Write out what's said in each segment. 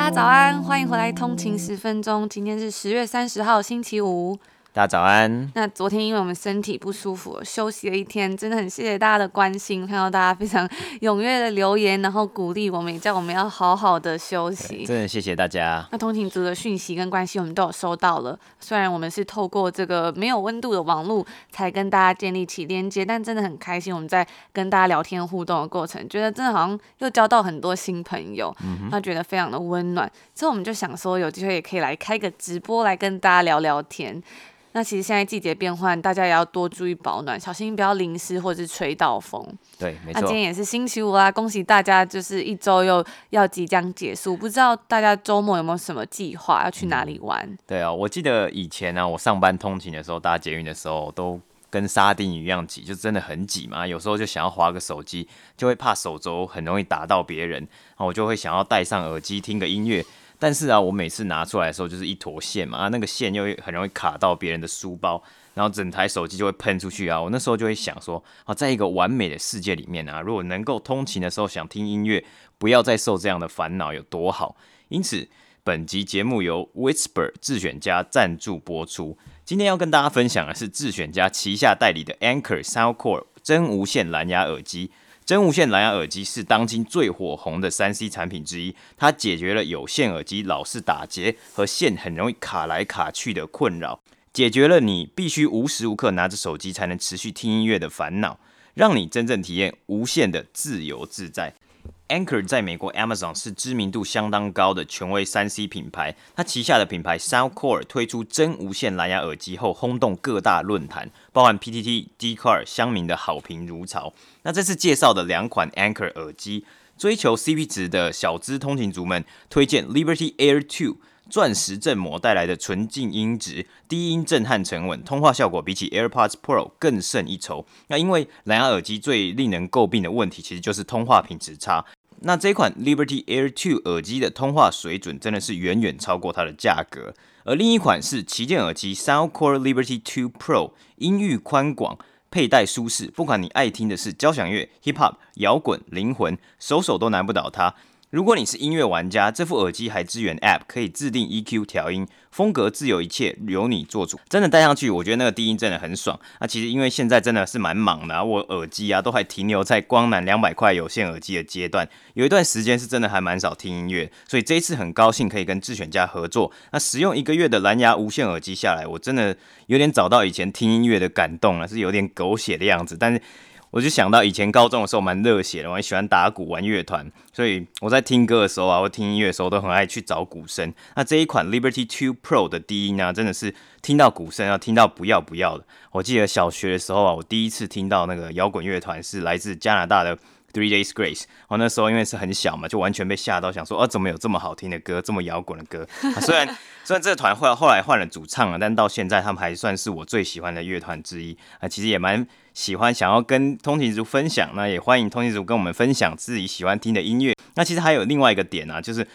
大家早安，欢迎回来通勤十分钟。今天是十月三十号，星期五。大家早安。那昨天因为我们身体不舒服，休息了一天，真的很谢谢大家的关心，看到大家非常踊跃的留言，然后鼓励我们，也叫我们要好好的休息。真的谢谢大家。那通勤族的讯息跟关心我们都有收到了，虽然我们是透过这个没有温度的网络才跟大家建立起连接，但真的很开心。我们在跟大家聊天互动的过程，觉得真的好像又交到很多新朋友，他、嗯、觉得非常的温暖。之后我们就想说，有机会也可以来开个直播，来跟大家聊聊天。那其实现在季节变换，大家也要多注意保暖，小心不要淋湿或者是吹到风。对，没错。那今天也是星期五啦，恭喜大家，就是一周又要即将结束，不知道大家周末有没有什么计划，要去哪里玩？嗯、对啊，我记得以前呢、啊，我上班通勤的时候，搭捷运的时候，都跟沙丁鱼一样挤，就真的很挤嘛。有时候就想要滑个手机，就会怕手肘很容易打到别人，然后我就会想要戴上耳机听个音乐。但是啊，我每次拿出来的时候就是一坨线嘛，啊，那个线又很容易卡到别人的书包，然后整台手机就会喷出去啊。我那时候就会想说，啊，在一个完美的世界里面啊，如果能够通勤的时候想听音乐，不要再受这样的烦恼，有多好。因此，本集节目由 Whisper 自选家赞助播出。今天要跟大家分享的是自选家旗下代理的 Anker SoundCore 真无线蓝牙耳机。真无线蓝牙耳机是当今最火红的三 C 产品之一，它解决了有线耳机老是打结和线很容易卡来卡去的困扰，解决了你必须无时无刻拿着手机才能持续听音乐的烦恼，让你真正体验无线的自由自在。Anker 在美国 Amazon 是知名度相当高的权威三 C 品牌，它旗下的品牌 SoundCore 推出真无线蓝牙耳机后，轰动各大论坛，包含 PTT、Dcard 乡民的好评如潮。那这次介绍的两款 Anker 耳机，追求 CP 值的小资通勤族们推荐 Liberty Air 2。钻石振膜带来的纯净音质，低音震撼沉稳，通话效果比起 AirPods Pro 更胜一筹。那因为蓝牙耳机最令人诟病的问题，其实就是通话品质差。那这款 Liberty Air 2耳机的通话水准真的是远远超过它的价格。而另一款是旗舰耳机 SoundCore Liberty 2 Pro，音域宽广，佩戴舒适，不管你爱听的是交响乐、Hip Hop、摇滚、灵魂，手手都难不倒它。如果你是音乐玩家，这副耳机还支援 App，可以自定 EQ 调音，风格自由，一切由你做主。真的戴上去，我觉得那个低音真的很爽。那、其实因为现在真的是蛮忙的、啊，我耳机啊都还停留在光南两百块有线耳机的阶段，有一段时间是真的还蛮少听音乐。所以这一次很高兴可以跟智选家合作。那使用一个月的蓝牙无线耳机下来，我真的有点找到以前听音乐的感动了，是有点狗血的样子，但是。我就想到以前高中的时候蛮热血的，我很喜欢打鼓、玩乐团，所以我在听歌的时候啊，或听音乐的时候都很爱去找鼓声。那这一款 Liberty Two Pro 的低音呢，真的是听到鼓声要听到不要不要的。我记得小学的时候啊，我第一次听到那个摇滚乐团是来自加拿大的 Three Days Grace。我那时候因为是很小嘛，就完全被吓到，想说啊，怎么有这么好听的歌，这么摇滚的歌？虽然 虽然这个团后来后来换了主唱了，但到现在他们还算是我最喜欢的乐团之一啊。其实也蛮。喜欢想要跟通勤族分享，那也欢迎通勤族跟我们分享自己喜欢听的音乐。那其实还有另外一个点啊，就是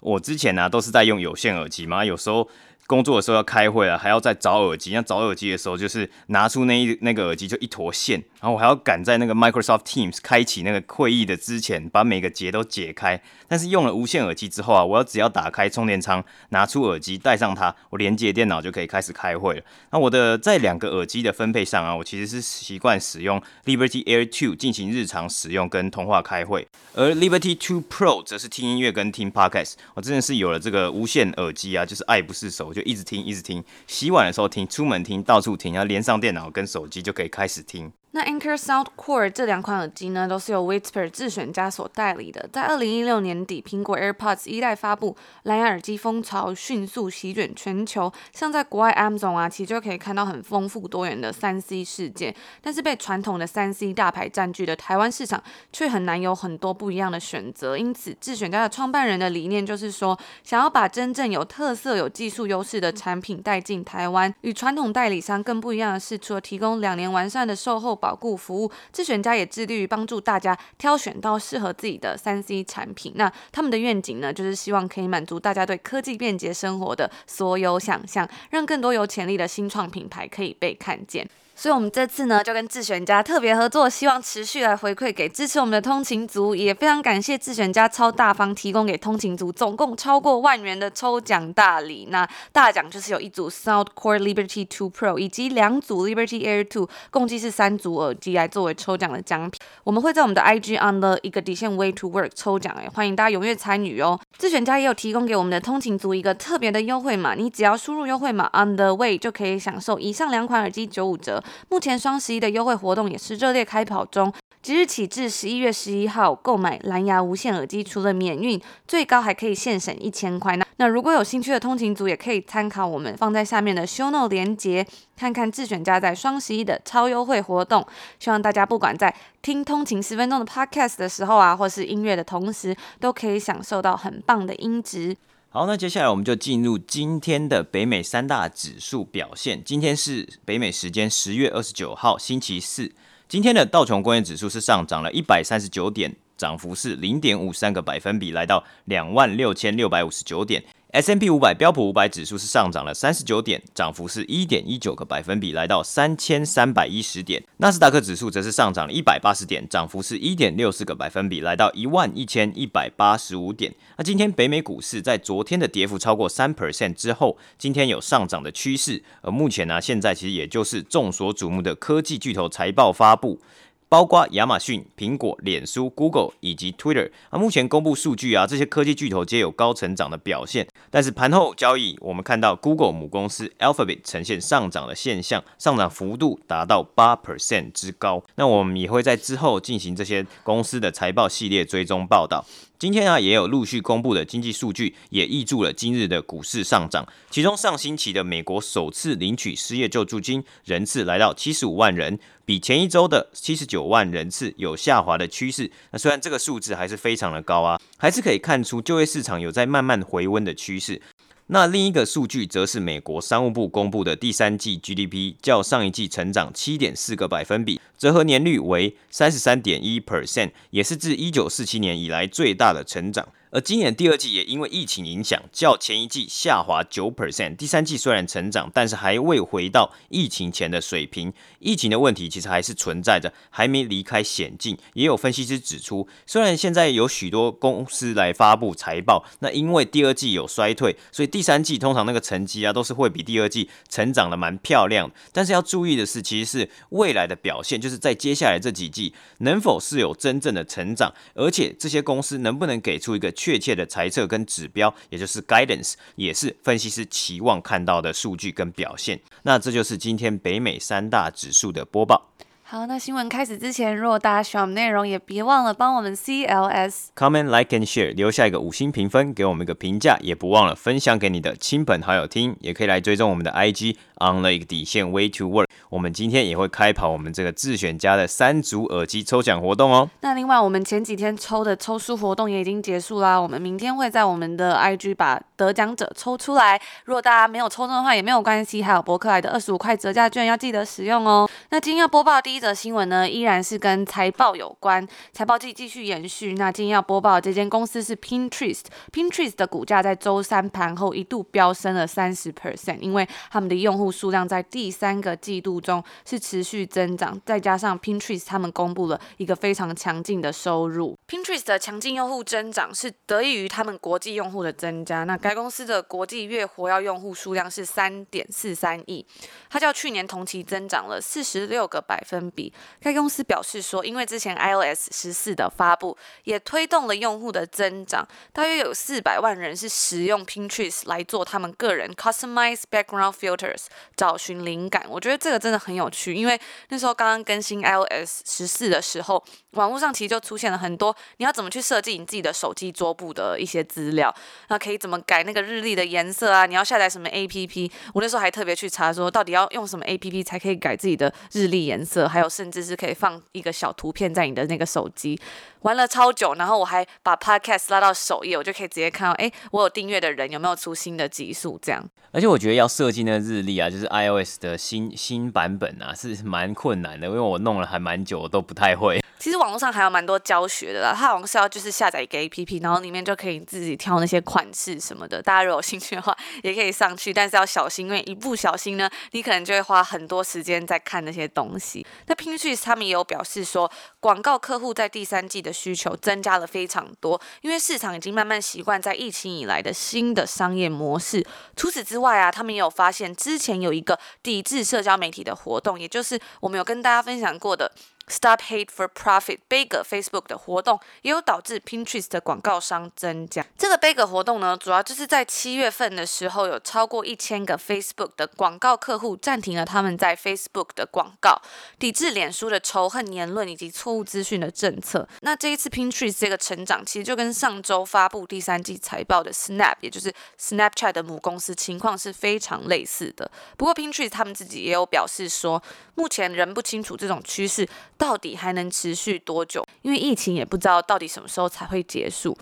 我之前呢、都是在用有线耳机嘛，有时候。工作的时候要开会啊，还要再找耳机。那找耳机的时候，就是拿出那一那个耳机就一坨线，然后我还要赶在那个 Microsoft Teams 开启那个会议的之前，把每个结都解开。但是用了无线耳机之后啊，我要只要打开充电仓，拿出耳机带上它，我连接电脑就可以开始开会了。那我的在两个耳机的分配上啊，我其实是习惯使用 Liberty Air 2进行日常使用跟通话开会，而 Liberty 2 Pro 则是听音乐跟听 Podcast。我真的是有了这个无线耳机啊，就是爱不释手。就一直听，一直听，洗碗的时候听，出门听，到处听，然后连上电脑跟手机就可以开始听。那 Anchor Sound Core 这两款耳机呢，都是由 Whisper 自选家所代理的。在二零一六年底，苹果 AirPods 一代发布，蓝牙耳机风潮迅速席卷全球。像在国外 Amazon 啊，其实就可以看到很丰富多元的三 C 世界。但是被传统的三 C 大牌占据的台湾市场，却很难有很多不一样的选择。因此，自选家的创办人的理念就是说，想要把真正有特色、有技术优势的产品带进台湾。与传统代理商更不一样的是，除了提供两年完善的售后保保护服务，智选家也致力于帮助大家挑选到适合自己的三 C 产品。那他们的愿景呢，就是希望可以满足大家对科技便捷生活的所有想象，让更多有潜力的新创品牌可以被看见。所以，我们这次呢，就跟智选家特别合作，希望持续来回馈给支持我们的通勤族，也非常感谢智选家超大方提供给通勤族总共超过万元的抽奖大礼。那大奖就是有一组 Soundcore Liberty 2 Pro 以及两组 Liberty Air 2，共计是三组耳机来作为抽奖的奖品。我们会在我们的 IG on the 一个底线 Way to Work 抽奖，哎，欢迎大家踊跃参与哦。智选家也有提供给我们的通勤族一个特别的优惠码，你只要输入优惠码 On the Way 就可以享受以上两款耳机九五折。目前双十一的优惠活动也是热烈开跑中，即日起至十一月十一号购买蓝牙无线耳机，除了免运，最高还可以现省一千块。那那如果有兴趣的通勤族，也可以参考我们放在下面的 Show Note 连结，看看智选家在双十一的超优惠活动。希望大家不管在听通勤十分钟的 Podcast 的时候啊，或是音乐的同时，都可以享受到很棒的音质。好，那接下来我们就进入今天的北美三大指数表现。今天是北美时间十月二十九号，星期四。今天的道琼工业指数是上涨了一百三十九点，涨幅是零点五三个百分比，来到两万六千六百五十九点。S&P 五百标普五百指数是上涨了三十九点，涨幅是一点一九个百分比，来到三千三百一十点。纳斯达克指数则是上涨了一百八十点，涨幅是一点六四个百分比，来到一万一千一百八十五点。那今天北美股市在昨天的跌幅超过三 percent 之后，今天有上涨的趋势。而目前呢、现在其实也就是众所瞩目的科技巨头财报发布。包括亚马逊、苹果、脸书、Google 以及 Twitter 啊，目前公布数据啊，这些科技巨头皆有高成长的表现。但是盘后交易，我们看到 Google 母公司 Alphabet 呈现上涨的现象，上涨幅度达到八 percent 之高。那我们也会在之后进行这些公司的财报系列追踪报道。今天啊，也有陆续公布的经济数据，也挹注了今日的股市上涨。其中，上星期的美国首次领取失业救助金人次来到七十五万人，比前一周的七十九万人次有下滑的趋势。那虽然这个数字还是非常的高啊，还是可以看出就业市场有在慢慢回温的趋势。那另一个数据则是美国商务部公布的第三季 GDP，较上一季成长七点四个百分比，折合年率为三十三点一 percent，也是自一九四七年以来最大的成长。而今年第二季也因为疫情影响，较前一季下滑九 percent。第三季虽然成长，但是还未回到疫情前的水平。疫情的问题其实还是存在着，还没离开险境。也有分析师指出，虽然现在有许多公司来发布财报，那因为第二季有衰退，所以第三季通常那个成绩啊都是会比第二季成长的蛮漂亮。但是要注意的是，其实是未来的表现，就是在接下来这几季能否是有真正的成长，而且这些公司能不能给出一个。确切的猜测跟指标，也就是 guidance，也是分析师期望看到的数据跟表现。那这就是今天北美三大指数的播报。好，那新闻开始之前，如果大家喜欢我们内容，也别忘了帮我们 CLS comment like and share 留下一个五星评分，给我们一个评价，也不忘了分享给你的亲朋好友听，也可以来追踪我们的 IG on the 底线 way to work。我们今天也会开跑我们这个自选家的三组耳机抽奖活动哦。那另外，我们前几天抽的抽书活动也已经结束啦，我们明天会在我们的 IG 把得奖者抽出来。如果大家没有抽中的话，也没有关系，还有博客来的二十五块折价券要记得使用哦。那今天要播报第一则新闻呢，依然是跟财报有关，财报季继续延续。那今天要播报的这间公司是 Pinterest，Pinterest 的股价在周三盘后一度飙升了三十 percent，因为他们的用户数量在第三个季度中是持续增长，再加上 Pinterest 他们公布了一个非常强劲的收入。Pinterest 的强劲用户增长是得益于他们国际用户的增加。那该公司的国际月活跃用户数量是三点四三亿，它较去年同期增长了四十六个百分比。该公司表示说，因为之前 iOS 十四的发布，也推动了用户的增长，大约有四百万人是使用 Pinterest 来做他们个人 customized background filters 找寻灵感。我觉得这个真的很有趣，因为那时候刚刚更新 iOS 十四的时候，网络上其实就出现了很多你要怎么去设计你自己的手机桌布的一些资料，那可以怎么改那个日历的颜色啊？你要下载什么 APP？我那时候还特别去查说，到底要用什么 APP 才可以改自己的日历颜色，还有甚至是可以放一个小图片在你的那个手机。玩了超久，然后我还把 Podcast 拉到首页，我就可以直接看到，哎，我有订阅的人有没有出新的集数这样。而且我觉得要设计那个日历啊，就是 iOS 的新新版本啊，是蛮困难的，因为我弄了还蛮久，我都不太会。其实网络上还有蛮多教学的啦，它好像是要就是下载一个 APP，然后里面就可以自己挑那些款式什么的。大家如果有兴趣的话，也可以上去，但是要小心，因为一不小心呢，你可能就会花很多时间在看那些东西。那 Pinterest 他们也有表示说，广告客户在第三季的需求增加了非常多，因为市场已经慢慢习惯在疫情以来的新的商业模式。除此之外啊，他们也有发现之前有一个抵制社交媒体的活动，也就是我们有跟大家分享过的。Stop Hate for Profit Bigger Facebook 的活动也有导致 Pinterest 的广告商增加。这个 Bigger 活动呢，主要就是在七月份的时候，有超过一千个 Facebook 的广告客户暂停了他们在 Facebook 的广告，抵制脸书的仇恨言论以及错误资讯的政策。那这一次 Pinterest 这个成长，其实就跟上周发布第三季财报的 Snap，也就是 Snapchat 的母公司情况是非常类似的。不过 Pinterest 他们自己也有表示说，目前仍不清楚这种趋势。到底还能持续多久？因为疫情也不知道到底什么时候才会结束。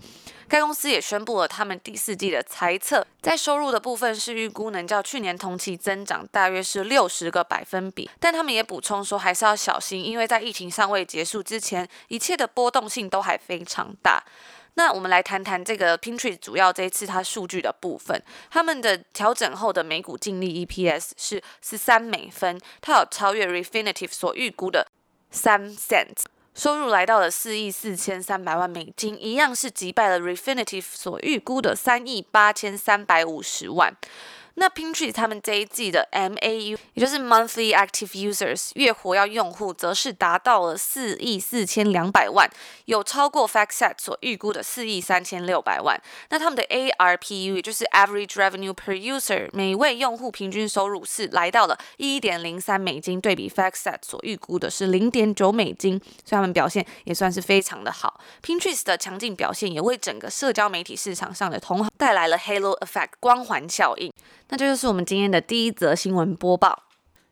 该公司也宣布了他们第四季的猜测，在收入的部分是预估能较去年同期增长大约是六十个百分比。但他们也补充说，还是要小心，因为在疫情尚未结束之前，一切的波动性都还非常大。那我们来谈谈这个 Pinterest 主要这一次它数据的部分，他们的调整后的每股净利 EPS 是十三美分，它有超越 Refinitive 所预估的。三 cent 收入来到了四亿四千三百万美金，一样是击败了 Refinitiv 所预估的三亿八千三百五十万。那 Pinterest 他们这一季的 MAU，也就是 Monthly Active Users 月活跃用户，则是达到了四亿四千两百万，有超过 FactSet 所预估的四亿三千六百万。那他们的 ARPU，也就是 Average Revenue Per User，每位用户平均收入是来到了一点零三美金，对比 FactSet 所预估的是零点九美金，所以他们表现也算是非常的好。Pinterest 的强劲表现，也为整个社交媒体市场上的同行带来了 Halo Effect 光环效应。那这就是我们今天的第一则新闻播报。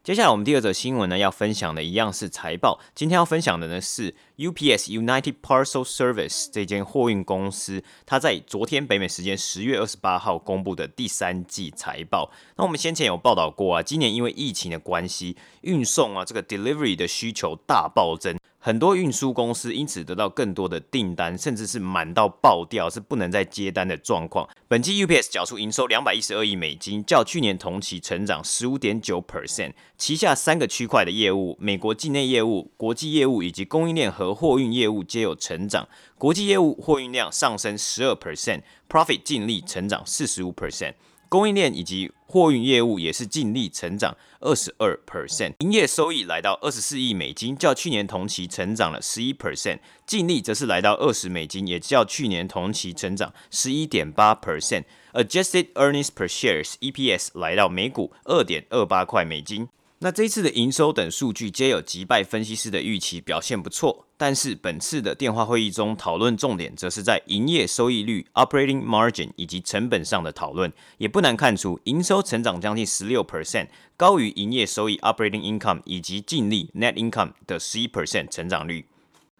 接下来我们第二则新闻呢，要分享的一样是财报。今天要分享的呢是 UPS United Parcel Service 这间货运公司，它在昨天北美时间十月二十八号公布的第三季财报。那我们先前有报道过啊，今年因为疫情的关系，运送啊这个 delivery 的需求大暴增。很多运输公司因此得到更多的订单，甚至是满到爆掉，是不能再接单的状况。本季 UPS 缴出营收两百一十二亿美金，较去年同期成长十五点九 percent。旗下三个区块的业务，美国境内业务、国际业务以及供应链和货运业务皆有成长。国际业务货运量上升十二 percent，profit 净利成长四十五 percent。供应链以及货运业务也是净利成长二十二 percent，营业收益来到二十四亿美金，较去年同期成长了十一 percent，净利则是来到二十美金，也较去年同期成长十一点八 percent。Adjusted earnings per shares EPS 来到每股二点二八块美金。那这一次的营收等数据皆有击败分析师的预期，表现不错。但是本次的电话会议中讨论重点，则是在营业收益率 （operating margin） 以及成本上的讨论。也不难看出，营收成长将近十六 percent，高于营业收益 （operating income） 以及净利 （net income） 的十一 percent 成长率。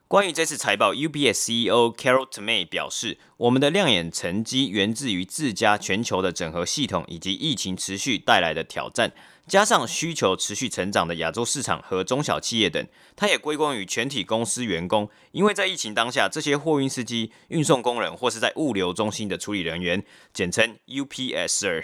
关于这次财报，UPS CEO Carol Tomé 表示：“我们的亮眼成绩源自于自家全球的整合系统以及疫情持续带来的挑战。”加上需求持续成长的亚洲市场和中小企业等，它也归功于全体公司员工。因为在疫情当下，这些货运司机、运送工人或是在物流中心的处理人员，简称 UPSer，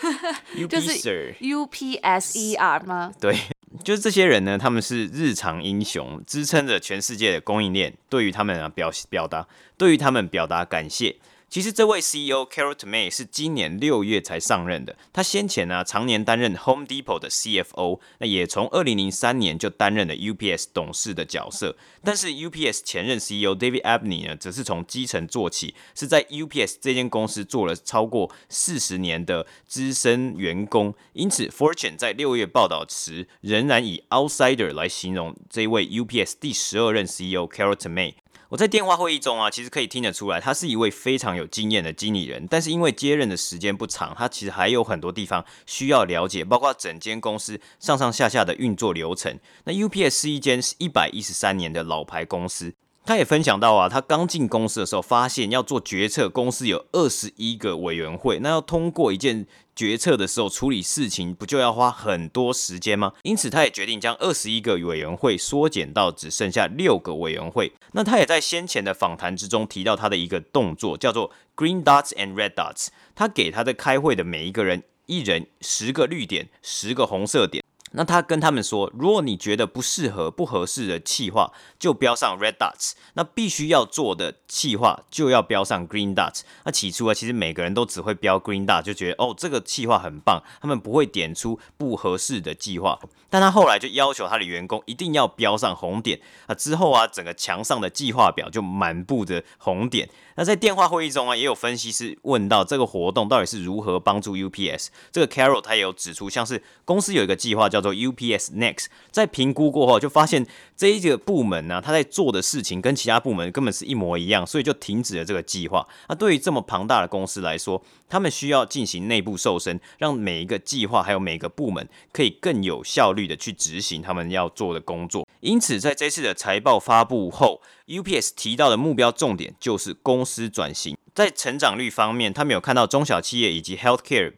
就是 UPSER 吗？对，就是这些人呢，他们是日常英雄，支撑着全世界的供应链。对于他们啊表表达，对于他们表达感谢。其实这位 CEO Carol Tomé 是今年六月才上任的。他先前呢、常年担任 Home Depot 的 CFO，那也从二零零三年就担任了 UPS 董事的角色。但是 UPS 前任 CEO David Abney 呢，则是从基层做起，是在 UPS 这间公司做了超过四十年的资深员工。因此，Fortune 在六月报道时，仍然以 outsider 来形容这位 UPS 第十二任 CEO Carol Tomé。我在电话会议中啊，其实可以听得出来，他是一位非常有经验的经理人。但是因为接任的时间不长，他其实还有很多地方需要了解，包括整间公司上上下下的运作流程。那 UPS 是一间一百一十三年的老牌公司。他也分享到啊，他刚进公司的时候，发现要做决策，公司有二十一个委员会，那要通过一件决策的时候，处理事情不就要花很多时间吗？因此，他也决定将二十一个委员会缩减到只剩下六个委员会。那他也在先前的访谈之中提到他的一个动作，叫做 Green Dots and Red Dots。他给他的开会的每一个人，一人十个绿点，十个红色点。那他跟他们说，如果你觉得不适合、不合适的企划，就标上 red dots；那必须要做的企划就要标上 green dots。那起初啊，其实每个人都只会标 green dot，就觉得哦，这个企划很棒，他们不会点出不合适的计划。但他后来就要求他的员工一定要标上红点啊，之后啊，整个墙上的计划表就满布着红点。那在电话会议中啊，也有分析师问到这个活动到底是如何帮助 UPS。这个 Carol 他也有指出，像是公司有一个计划叫做 UPS Next，在评估过后就发现这一个部门呢、他在做的事情跟其他部门根本是一模一样，所以就停止了这个计划。那对于这么庞大的公司来说，他们需要进行内部瘦身，让每一个计划还有每个部门可以更有效率的去执行他们要做的工作。因此，在这次的财报发布后，UPS 提到的目标重点就是公司转型。在成长率方面，他们有看到中小企业以及 Healthcare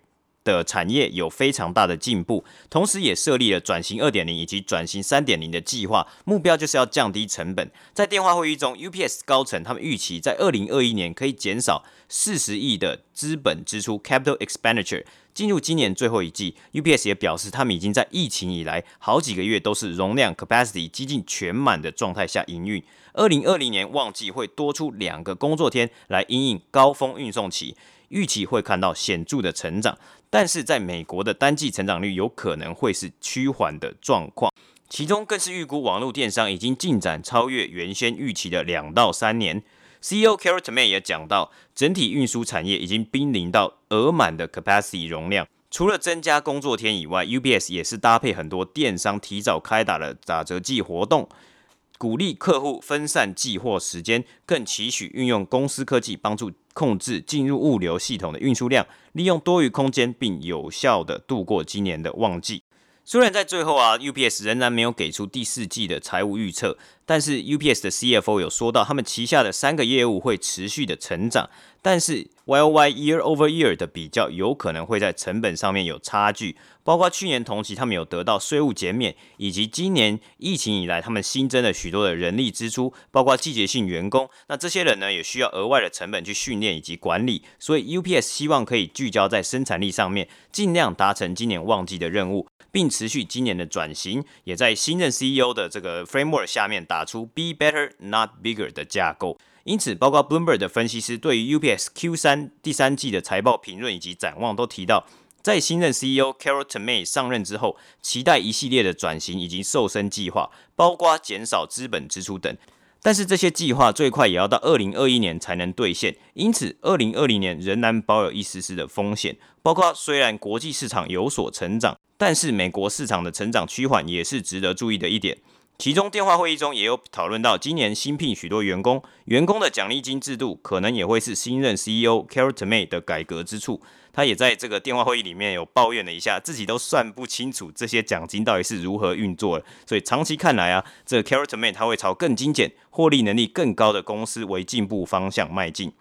的产业有非常大的进步，同时也设立了转型二点零以及转型三点零的计划，目标就是要降低成本。在电话会议中，UPS 高层他们预期在二零二一年可以减少四十亿的资本支出 （Capital Expenditure）。进入今年最后一季，UPS 也表示，他们已经在疫情以来好几个月都是容量 capacity 接近全满的状态下营运。二零二零年旺季会多出两个工作天来因应高峰运送期，预期会看到显著的成长。但是在美国的单季成长率有可能会是趋缓的状况，其中更是预估网络电商已经进展超越原先预期的两到三年。CEO Carol Tomé 也讲到，整体运输产业已经濒临到额满的 capacity 容量。除了增加工作天以外，UPS 也是搭配很多电商提早开打了打折季活动，鼓励客户分散寄货时间，更期许运用公司科技帮助控制进入物流系统的运输量，利用多余空间，并有效地度过今年的旺季。虽然在最后啊，UPS 仍然没有给出第四季的财务预测，但是 UPS 的 CFO 有说到，他们旗下的三个业务会持续的成长，但是 YOY Year Over Year 的比较有可能会在成本上面有差距。包括去年同期，他们有得到税务减免，以及今年疫情以来，他们新增了许多的人力支出，包括季节性员工。那这些人呢，也需要额外的成本去训练以及管理。所以 UPS 希望可以聚焦在生产力上面，尽量达成今年旺季的任务，并持续今年的转型。也在新任 CEO 的这个 framework 下面达打出 Be Better Not Bigger 的架构。因此，包括 Bloomberg 的分析师对于 UPS Q 三第三季的财报评论以及展望都提到。在新任 CEO Carol Tomé 上任之后，期待一系列的转型以及瘦身计划，包括减少资本支出等。但是这些计划最快也要到二零二一年才能兑现，因此二零二零年仍然保有一丝丝的风险。包括虽然国际市场有所成长，但是美国市场的成长趋缓也是值得注意的一点。其中电话会议中也有讨论到，今年新聘许多员工，员工的奖励金制度可能也会是新任 CEO Carol Tomé 的改革之处。他也在这个电话会议里面有抱怨了一下，自己都算不清楚这些奖金到底是如何运作。所以长期看来啊，这 Carol Tomé 他会朝更精简、获利能力更高的公司为进步方向迈进。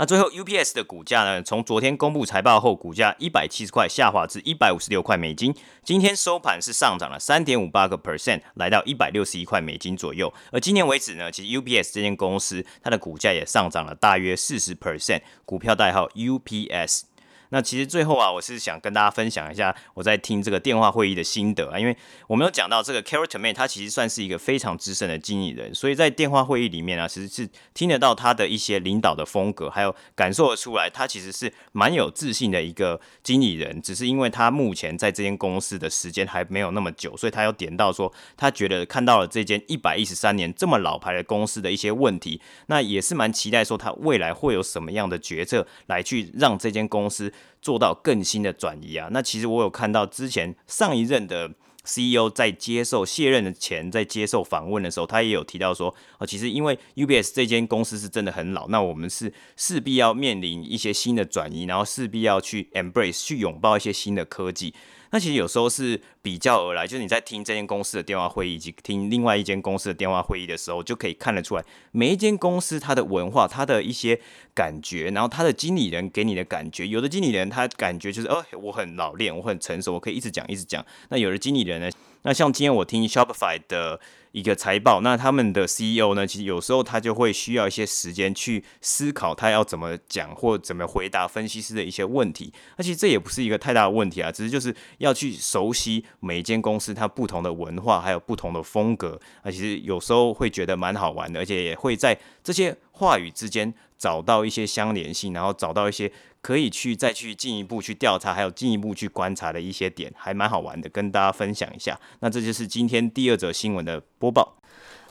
那最后，UPS 的股价呢？从昨天公布财报后，股价一百七十块下滑至一百五十六块美金。今天收盘是上涨了三点五八个 percent，来到一百六十一块美金左右。而今年为止呢，其实 UPS 这间公司它的股价也上涨了大约四十 percent，股票代号 UPS。那其实最后啊，我是想跟大家分享一下我在听这个电话会议的心得啊，因为我们有讲到这个 Carol Tomé，他其实算是一个非常资深的经理人，所以在电话会议里面啊，其实是听得到他的一些领导的风格，还有感受得出来，他其实是蛮有自信的一个经理人。只是因为他目前在这间公司的时间还没有那么久，所以他有点到说，他觉得看到了这间一百一十三年这么老牌的公司的一些问题，那也是蛮期待说他未来会有什么样的决策来去让这间公司。做到更新的转移啊，那其实我有看到之前上一任的 CEO 在接受卸任的前，在接受访问的时候，他也有提到说，哦，其实因为 UBS 这间公司是真的很老，那我们是势必要面临一些新的转移，然后势必要去 embrace 去拥抱一些新的科技。那其实有时候是比较而来，就是你在听这间公司的电话会议以及听另外一间公司的电话会议的时候，就可以看得出来每一间公司它的文化、它的一些感觉，然后它的经理人给你的感觉。有的经理人他感觉就是，哦，我很老练，我很成熟，我可以一直讲一直讲。那有的经理人呢，那像今天我听 Shopify 的。一个财报，那他们的 CEO 呢，其实有时候他就会需要一些时间去思考他要怎么讲或怎么回答分析师的一些问题。那其实这也不是一个太大的问题啊，只是就是要去熟悉每一间公司它不同的文化，还有不同的风格。那其实有时候会觉得蛮好玩的，而且也会在这些话语之间找到一些相连性，然后找到一些。可以去再去进一步去调查，还有进一步去观察的一些点，还蛮好玩的，跟大家分享一下。那这就是今天第二则新闻的播报。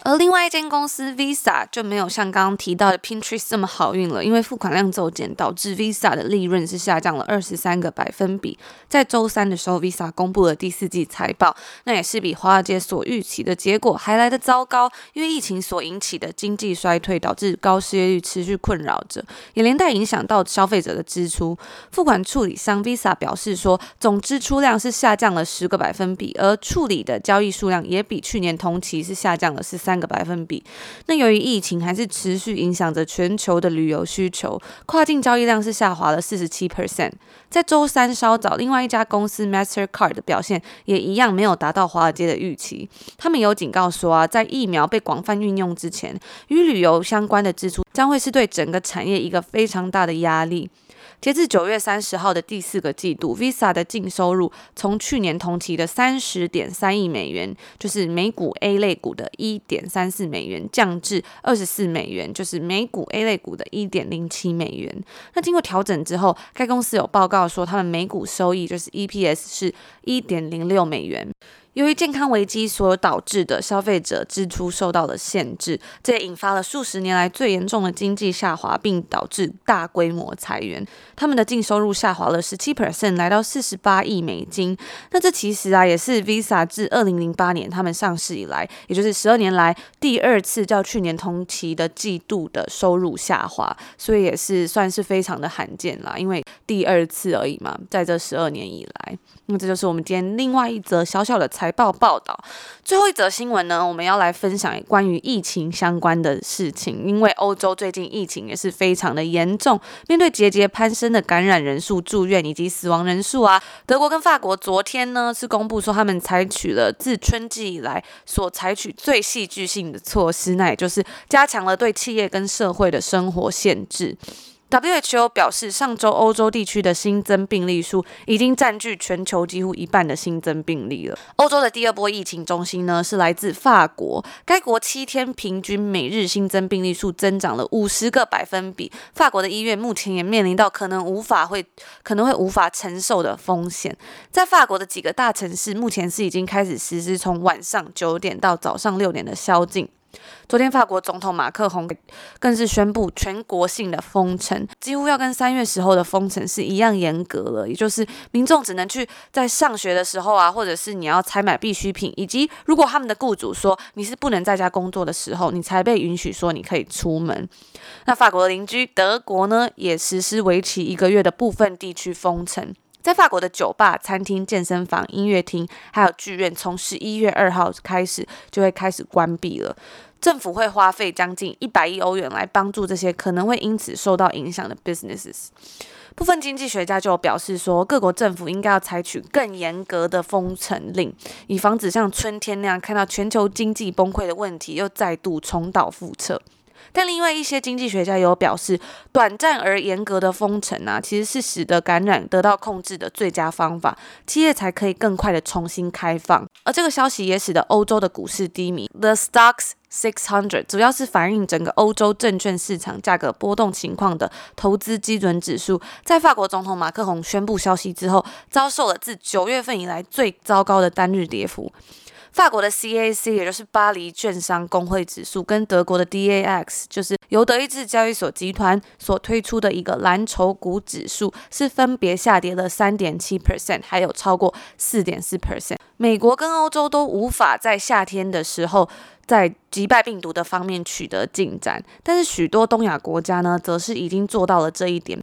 而另外一间公司 Visa 就没有像刚刚提到的 Pinterest 这么好运了，因为付款量骤减，导致 Visa 的利润是下降了二十三个百分比。在周三的时候，Visa 公布了第四季财报，那也是比华尔街所预期的结果还来得糟糕，因为疫情所引起的经济衰退导致高失业率持续困扰着，也连带影响到消费者的支出。付款处理商 Visa 表示说，总支出量是下降了十个百分比，而处理的交易数量也比去年同期是下降了十三个百分比。那由于疫情还是持续影响着全球的旅游需求，跨境交易量是下滑了四十七 percent。在周三稍早，另外一家公司 Mastercard 的表现也一样没有达到华尔街的预期。他们有警告说啊，在疫苗被广泛运用之前，与旅游相关的支出将会是对整个产业一个非常大的压力。截至九月三十号的第四个季度，Visa 的净收入从去年同期的三十点三亿美元，就是美股 A 类股的一点三四美元，降至二十四美元，就是美股 A 类股的一点零七美元。那经过调整之后，该公司有报告说，他们每股收益就是 EPS 是一点零六美元。由于健康危机所导致的消费者支出受到了限制，这也引发了数十年来最严重的经济下滑，并导致大规模裁员。他们的净收入下滑了十七 percent，来到四十八亿美金。那这其实啊，也是 Visa 自二零零八年他们上市以来，也就是十二年来第二次较去年同期的季度的收入下滑，所以也是算是非常的罕见啦。因为第二次而已嘛，在这十二年以来，那这就是我们今天另外一则小小的财。财报报道，最后一则新闻呢，我们要来分享关于疫情相关的事情。因为欧洲最近疫情也是非常的严重，面对节节攀升的感染人数、住院以及死亡人数啊，德国跟法国昨天呢是公布说他们采取了自春季以来所采取最戏剧性的措施，那也就是加强了对企业跟社会的生活限制。WHO 表示，上周欧洲地区的新增病例数已经占据全球几乎一半的新增病例了。欧洲的第二波疫情中心呢，是来自法国，该国七天平均每日新增病例数增长了五十个百分比。法国的医院目前也面临到可能无法会可能会无法承受的风险。在法国的几个大城市，目前是已经开始实施从晚上九点到早上六点的宵禁。昨天，法国总统马克宏更是宣布全国性的封城，几乎要跟三月时候的封城是一样严格了。也就是民众只能去在上学的时候啊，或者是你要采买必需品，以及如果他们的雇主说你是不能在家工作的时候，你才被允许说你可以出门。那法国的邻居德国呢，也实施为期一个月的部分地区封城。在法国的酒吧、餐厅、健身房、音乐厅还有剧院，从十一月二号开始就会开始关闭了。政府会花费将近一百亿欧元来帮助这些可能会因此受到影响的 businesses。部分经济学家就表示说，各国政府应该要采取更严格的封城令，以防止像春天那样看到全球经济崩溃的问题又再度重蹈覆辙。但另外一些经济学家有表示，短暂而严格的封城啊，其实是使得感染得到控制的最佳方法，企业才可以更快的重新开放。而这个消息也使得欧洲的股市低迷，The Stocks 600主要是反映整个欧洲证券市场价格波动情况的投资基准指数，在法国总统马克宏宣布消息之后，遭受了自九月份以来最糟糕的单日跌幅。法国的 CAC，也就是巴黎券商工会指数，跟德国的 DAX，就是由德意志交易所集团所推出的一个蓝筹股指数，是分别下跌了三点七 percent，还有超过四点四 percent。美国跟欧洲都无法在夏天的时候在击败病毒的方面取得进展，但是许多东亚国家呢，则是已经做到了这一点。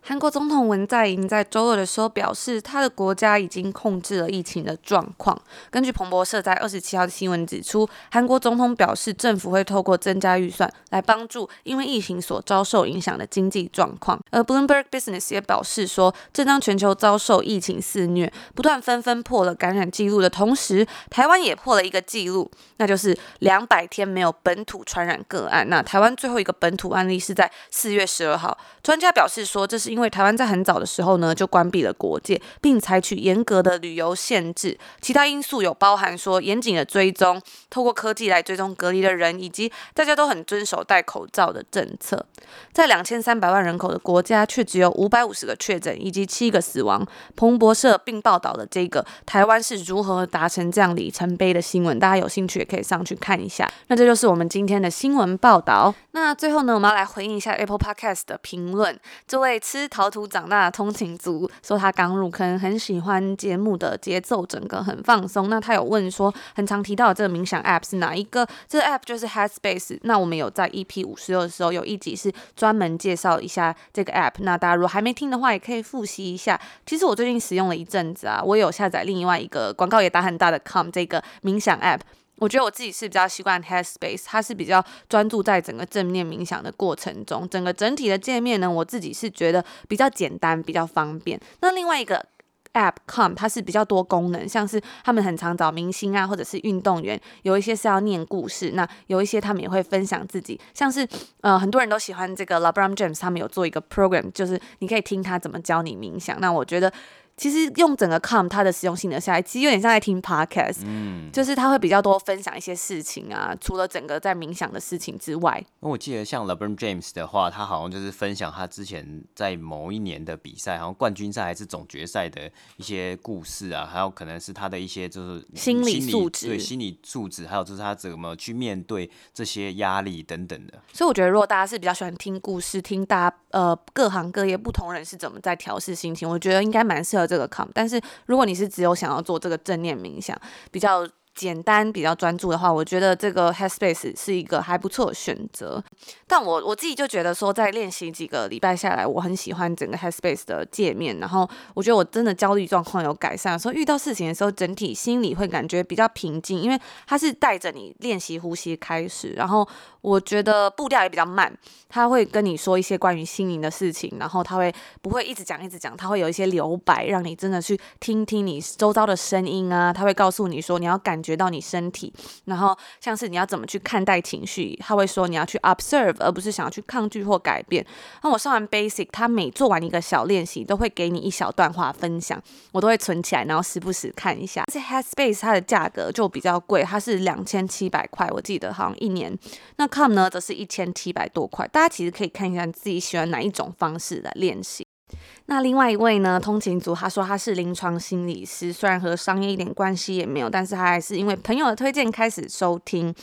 韩国总统文在寅在周二的时候表示，他的国家已经控制了疫情的状况。根据彭博社在二十七号的新闻指出，韩国总统表示，政府会透过增加预算来帮助因为疫情所遭受影响的经济状况。而 Bloomberg Business 也表示说，正当全球遭受疫情肆虐，不断纷纷破了感染记录的同时，台湾也破了一个记录，那就是两百天没有本土传染个案。那台湾最后一个本土案例是在四月十二号。专家表示说，这是因为台湾在很早的时候呢，就关闭了国界，并采取严格的旅游限制。其他因素有包含说严谨的追踪，透过科技来追踪隔离的人，以及大家都很遵守戴口罩的政策。在两千三百万人口的国家，却只有五百五十个确诊以及七个死亡。彭博社并报道了这个台湾是如何达成这样里程碑的新闻，大家有兴趣也可以上去看一下。那这就是我们今天的新闻报道。那最后呢，我们要来回应一下 Apple Podcast 的评论，这位吃是陶土长大的通勤族说他刚入坑，很喜欢节目的节奏，整个很放松。那他有问说，很常提到的这个冥想 App 是哪一个？这个 App 就是 Headspace。那我们有在 EP 五十六的时候有一集是专门介绍一下这个 App。那大家如果还没听的话，也可以复习一下。其实我最近使用了一阵子啊，我有下载另外一个广告也打很大的 com 这个冥想 App。我觉得我自己是比较习惯 Headspace，它是比较专注在整个正念冥想的过程中，整个整体的界面呢，我自己是觉得比较简单，比较方便。那另外一个 App Calm，它是比较多功能，像是他们很常找明星啊，或者是运动员，有一些是要念故事，那有一些他们也会分享自己，像是呃很多人都喜欢这个 LeBron James，他们有做一个 program，就是你可以听他怎么教你冥想。那我觉得。其实用整个 Calm 它的实用性的下来，其实有点像在听 Podcast，嗯，就是他会比较多分享一些事情啊，除了整个在冥想的事情之外。那我记得像 LeBron James 的话，他好像就是分享他之前在某一年的比赛，好像冠军赛还是总决赛的一些故事啊，还有可能是他的一些就是心理素质，对心理素质，还有就是他怎么去面对这些压力等等的。所以我觉得，如果大家是比较喜欢听故事，听大家呃各行各业不同人是怎么在调试心情，我觉得应该蛮适合。这个 come，但是如果你是只有想要做这个正念冥想，比较简单、比较专注的话，我觉得这个 Headspace 是一个还不错的选择。但我我自己就觉得说，在练习几个礼拜下来，我很喜欢整个 Headspace 的界面，然后我觉得我真的焦虑状况有改善，所以遇到事情的时候，整体心里会感觉比较平静，因为它是带着你练习呼吸开始，然后。我觉得步调也比较慢，他会跟你说一些关于心灵的事情，然后他会不会一直讲一直讲，他会有一些留白，让你真的去听听你周遭的声音啊。他会告诉你说你要感觉觉到你身体，然后像是你要怎么去看待情绪，他会说你要去 observe，而不是想要去抗拒或改变。那我上完 basic，他每做完一个小练习，都会给你一小段话分享，我都会存起来，然后时不时看一下。这 Headspace 它的价格就比较贵，它是两千七百块，我记得好像一年。那 Calm 呢，则是一千七百多块。大家其实可以看一下自己喜欢哪一种方式来练习。那另外一位呢，通勤族，他说他是临床心理师，虽然和商业一点关系也没有，但是他还是因为朋友的推荐开始收听。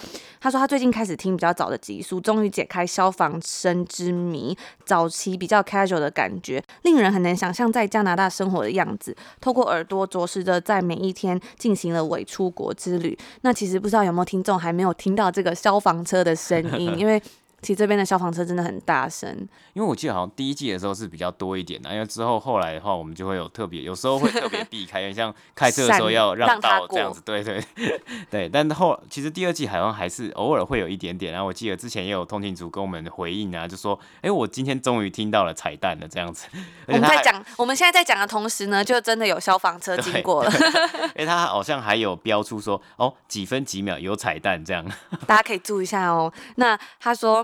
他说他最近开始听比较早的集数，终于解开消防生之谜。早期比较 casual 的感觉，令人很难想象在加拿大生活的样子。透过耳朵，着实的在每一天进行了伪出国之旅。那其实不知道有没有听众还没有听到这个消防车的声音，因为。其实这边的消防车真的很大声，因为我记得好像第一季的时候是比较多一点的，因为之后后来的话，我们就会有特别，有时候会特别 避开，像开车的时候要让道这样子，对对 对。但后其实第二季好像还是偶尔会有一点点，然后我记得之前也有通勤组跟我们回应啊，就说，哎，我今天终于听到了彩蛋了这样子。我们在讲，我们现在在讲的同时呢，就真的有消防车经过了。哎，他好像还有标出说，哦，几分几秒有彩蛋这样，大家可以注意一下哦。那他说。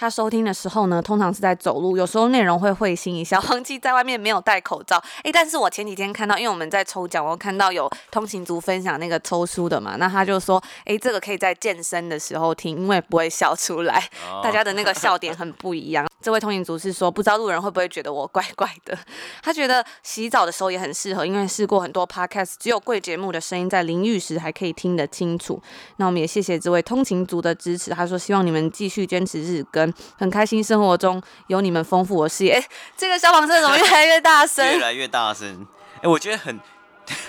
他收听的时候呢，通常是在走路，有时候内容会会心一笑，忘记在外面没有戴口罩。诶，但是我前几天看到，因为我们在抽奖，我看到有通勤族分享那个抽书的嘛，那他就说，诶，这个可以在健身的时候听，因为不会笑出来，大家的那个笑点很不一样。这位通勤族是说，不知道路人会不会觉得我怪怪的？他觉得洗澡的时候也很适合，因为试过很多 podcast，只有贵节目的声音在淋浴时还可以听得清楚。那我们也谢谢这位通勤族的支持。他说希望你们继续坚持日更，很开心生活中有你们丰富的视野。诶，这个消防车怎么 越来越大声？越来越大声。诶，我觉得很，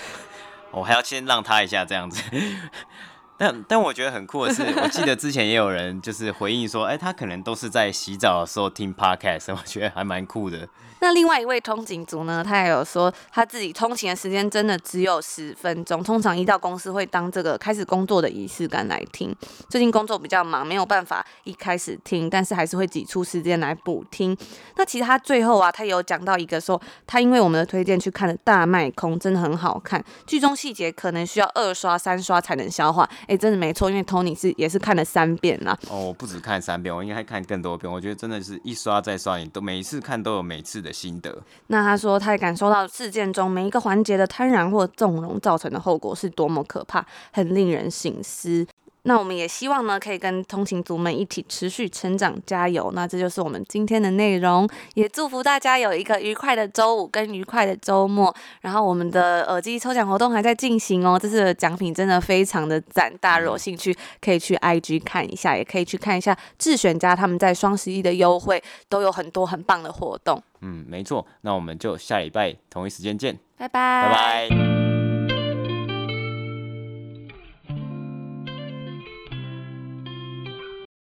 我还要先让他一下这样子。但但我觉得很酷的是，我记得之前也有人就是回应说，哎、欸，他可能都是在洗澡的时候听 podcast，我觉得还蛮酷的。那另外一位通勤族呢，他也有说他自己通勤的时间真的只有十分钟，通常一到公司会当这个开始工作的仪式感来听。最近工作比较忙，没有办法一开始听，但是还是会挤出时间来补听。那其实他最后啊，他有讲到一个说，他因为我们的推荐去看了《大麦空》，真的很好看，剧中细节可能需要二刷三刷才能消化。哎、真的没错，因为 Tony 是也是看了三遍啦。哦，我不止看三遍，我应该看更多遍。我觉得真的是一刷再刷，你都每一次看都有每次的心得。那他说，他也感受到事件中每一个环节的贪婪或纵容造成的后果是多么可怕，很令人省思。那我们也希望呢，可以跟通勤族们一起持续成长，加油。那这就是我们今天的内容，也祝福大家有一个愉快的周五跟愉快的周末。然后我们的耳机抽奖活动还在进行哦，这次的奖品真的非常的赞，大家有兴趣可以去 IG 看一下，也可以去看一下智选家他们在双十一的优惠，都有很多很棒的活动。嗯，没错。那我们就下礼拜同一时间见，拜拜，拜拜。